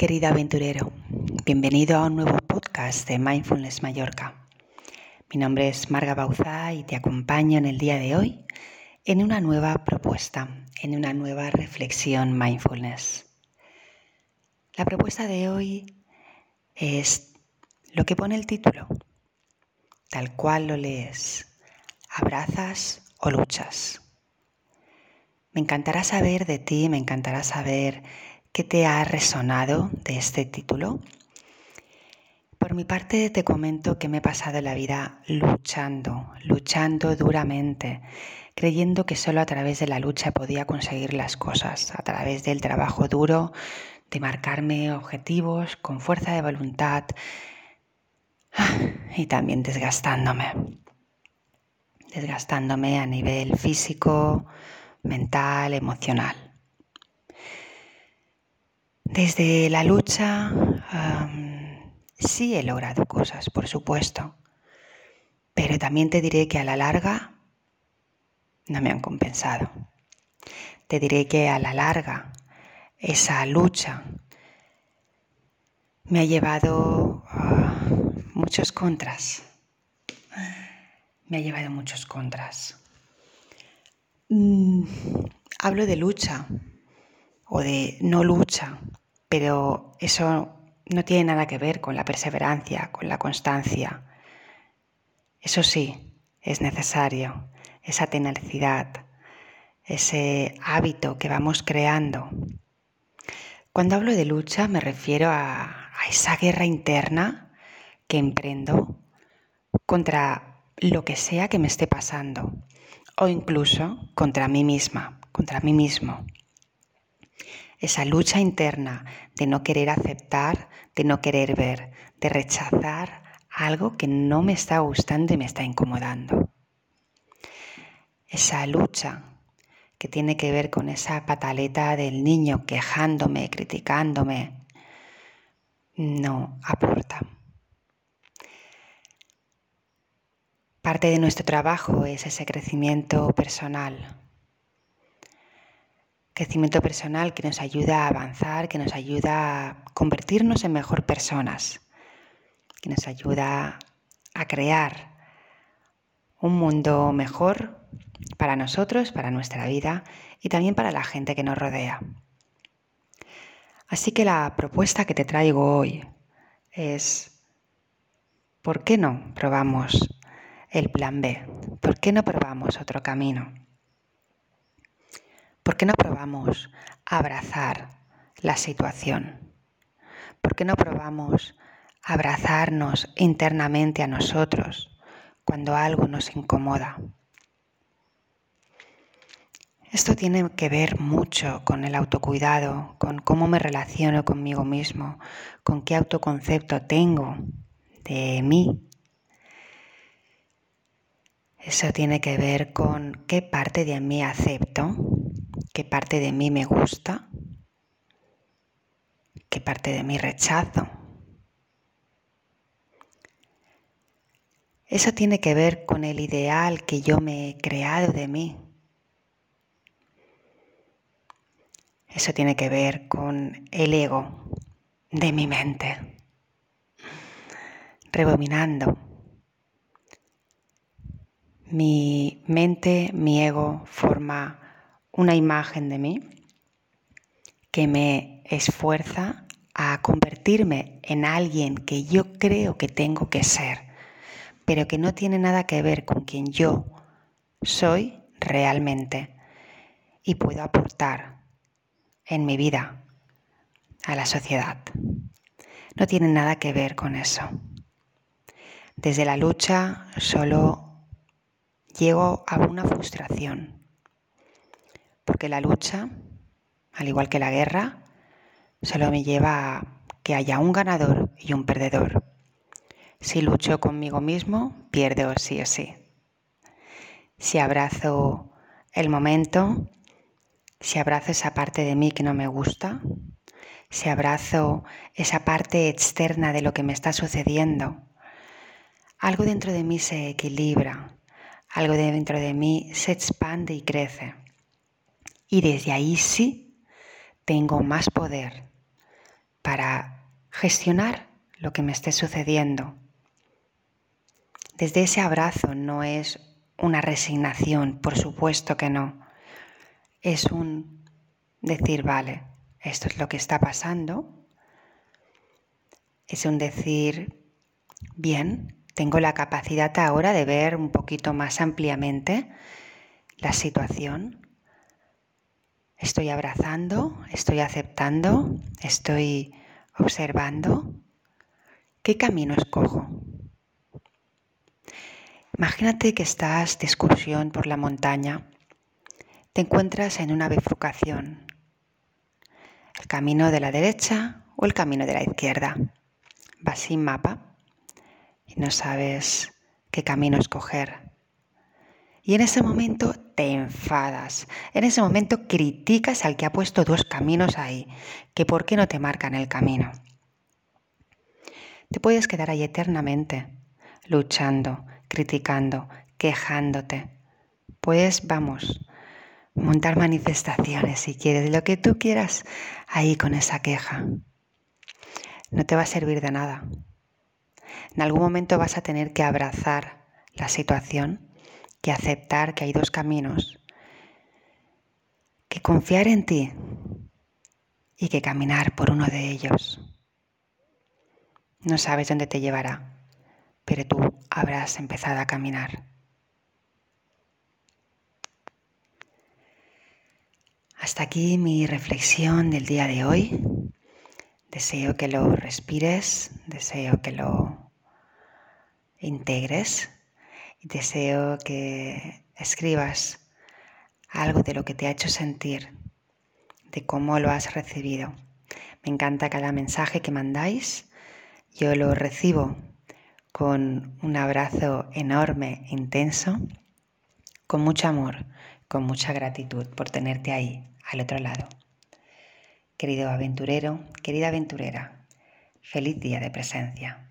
querido aventurero. Bienvenido a un nuevo podcast de Mindfulness Mallorca. Mi nombre es Marga Bauzá y te acompaño en el día de hoy en una nueva propuesta, en una nueva reflexión mindfulness. La propuesta de hoy es lo que pone el título, tal cual lo lees, abrazas o luchas. Me encantará saber de ti, me encantará saber ¿Qué te ha resonado de este título? Por mi parte te comento que me he pasado la vida luchando, luchando duramente, creyendo que solo a través de la lucha podía conseguir las cosas, a través del trabajo duro, de marcarme objetivos con fuerza de voluntad y también desgastándome. Desgastándome a nivel físico, mental, emocional. Desde la lucha sí he logrado cosas, por supuesto, pero también te diré que a la larga no me han compensado. Te diré que a la larga esa lucha me ha llevado a muchos contras. Me ha llevado muchos contras. Mm, hablo de lucha o de no lucha pero eso no tiene nada que ver con la perseverancia, con la constancia. Eso sí, es necesario, esa tenacidad, ese hábito que vamos creando. Cuando hablo de lucha me refiero a, esa guerra interna que emprendo contra lo que sea que me esté pasando o incluso contra mí misma, contra mí mismo esa lucha interna de no querer aceptar, de no querer ver, de rechazar algo que no me está gustando y me está incomodando. Esa lucha que tiene que ver con esa pataleta del niño quejándome, criticándome, no aporta. Parte de nuestro trabajo es ese crecimiento personal, crecimiento personal que nos ayuda a avanzar, que nos ayuda a convertirnos en mejor personas, que nos ayuda a crear un mundo mejor para nosotros, para nuestra vida y también para la gente que nos rodea. Así que la propuesta que te traigo hoy es, ¿por qué no probamos el plan B? ¿Por qué no probamos otro camino? ¿Por qué no probamos abrazar la situación? ¿Por qué no probamos abrazarnos internamente a nosotros cuando algo nos incomoda? Esto tiene que ver mucho con el autocuidado, con cómo me relaciono conmigo mismo, con qué autoconcepto tengo de mí. Eso tiene que ver con qué parte de mí acepto qué parte de mí me gusta, qué parte de mí rechazo. Eso tiene que ver con el ideal que yo me he creado de mí. Eso tiene que ver con el ego de mi mente. Rebominando. Mi mente, mi ego forma una imagen de mí que me esfuerza a convertirme en alguien que yo creo que tengo que ser, pero que no tiene nada que ver con quien yo soy realmente y puedo aportar en mi vida a la sociedad. No tiene nada que ver con eso. Desde la lucha solo llego a una frustración porque la lucha, al igual que la guerra, solo me lleva a que haya un ganador y un perdedor. Si lucho conmigo mismo, pierdo sí o sí. Si abrazo el momento, si abrazo esa parte de mí que no me gusta, si abrazo esa parte externa de lo que me está sucediendo, algo dentro de mí se equilibra, algo dentro de mí se expande y crece. Y desde ahí sí tengo más poder para gestionar lo que me esté sucediendo. Desde ese abrazo no es una resignación, por supuesto que no. Es un decir, vale, esto es lo que está pasando. Es un decir, bien, tengo la capacidad ahora de ver un poquito más ampliamente la situación. Estoy abrazando, estoy aceptando, estoy observando. ¿Qué camino escojo? Imagínate que estás de excursión por la montaña. Te encuentras en una bifurcación. El camino de la derecha o el camino de la izquierda. Vas sin mapa y no sabes qué camino escoger. Y en ese momento te enfadas. En ese momento criticas al que ha puesto dos caminos ahí, que por qué no te marcan el camino. Te puedes quedar ahí eternamente, luchando, criticando, quejándote. Pues vamos, montar manifestaciones si quieres, lo que tú quieras ahí con esa queja. No te va a servir de nada. En algún momento vas a tener que abrazar la situación, que aceptar que hay dos caminos, que confiar en ti y que caminar por uno de ellos. No sabes dónde te llevará, pero tú habrás empezado a caminar. Hasta aquí mi reflexión del día de hoy. Deseo que lo respires, deseo que lo integres deseo que escribas algo de lo que te ha hecho sentir, de cómo lo has recibido. Me encanta cada mensaje que mandáis yo lo recibo con un abrazo enorme, intenso, con mucho amor, con mucha gratitud por tenerte ahí, al otro lado. Querido aventurero, querida aventurera, feliz día de presencia.